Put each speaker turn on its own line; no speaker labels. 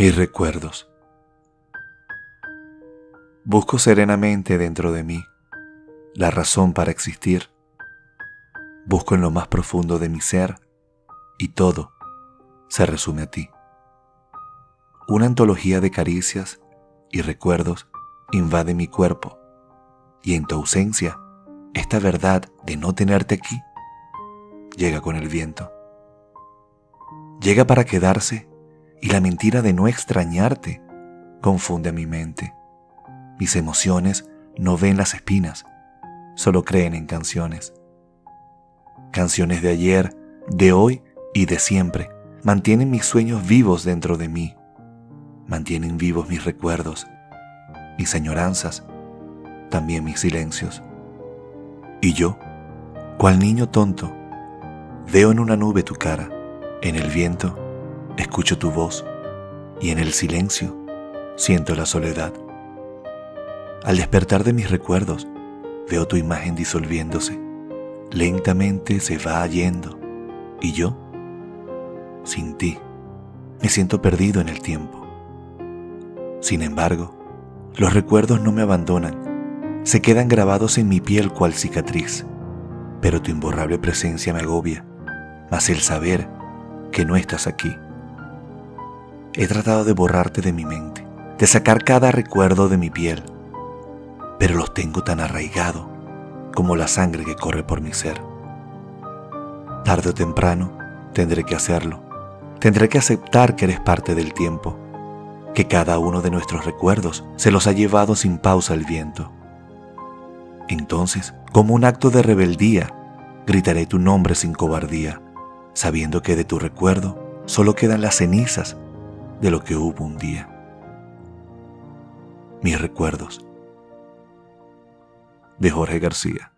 Mis recuerdos. Busco serenamente dentro de mí la razón para existir. Busco en lo más profundo de mi ser y todo se resume a ti. Una antología de caricias y recuerdos invade mi cuerpo y en tu ausencia, esta verdad de no tenerte aquí llega con el viento. Llega para quedarse y la mentira de no extrañarte confunde a mi mente. Mis emociones no ven las espinas, solo creen en canciones. Canciones de ayer, de hoy y de siempre mantienen mis sueños vivos dentro de mí. Mantienen vivos mis recuerdos, mis añoranzas, también mis silencios. Y yo, cual niño tonto, veo en una nube tu cara, en el viento escucho tu voz y en el silencio siento la soledad. Al despertar de mis recuerdos, veo tu imagen disolviéndose. Lentamente se va yendo y yo, sin ti, me siento perdido en el tiempo. Sin embargo, los recuerdos no me abandonan, se quedan grabados en mi piel cual cicatriz, pero tu imborrable presencia me agobia, más el saber que no estás aquí He tratado de borrarte de mi mente, de sacar cada recuerdo de mi piel, pero los tengo tan arraigado como la sangre que corre por mi ser. Tarde o temprano tendré que hacerlo. Tendré que aceptar que eres parte del tiempo, que cada uno de nuestros recuerdos se los ha llevado sin pausa el viento. Entonces, como un acto de rebeldía, gritaré tu nombre sin cobardía, sabiendo que de tu recuerdo solo quedan las cenizas de lo que hubo un día. Mis recuerdos. De Jorge García.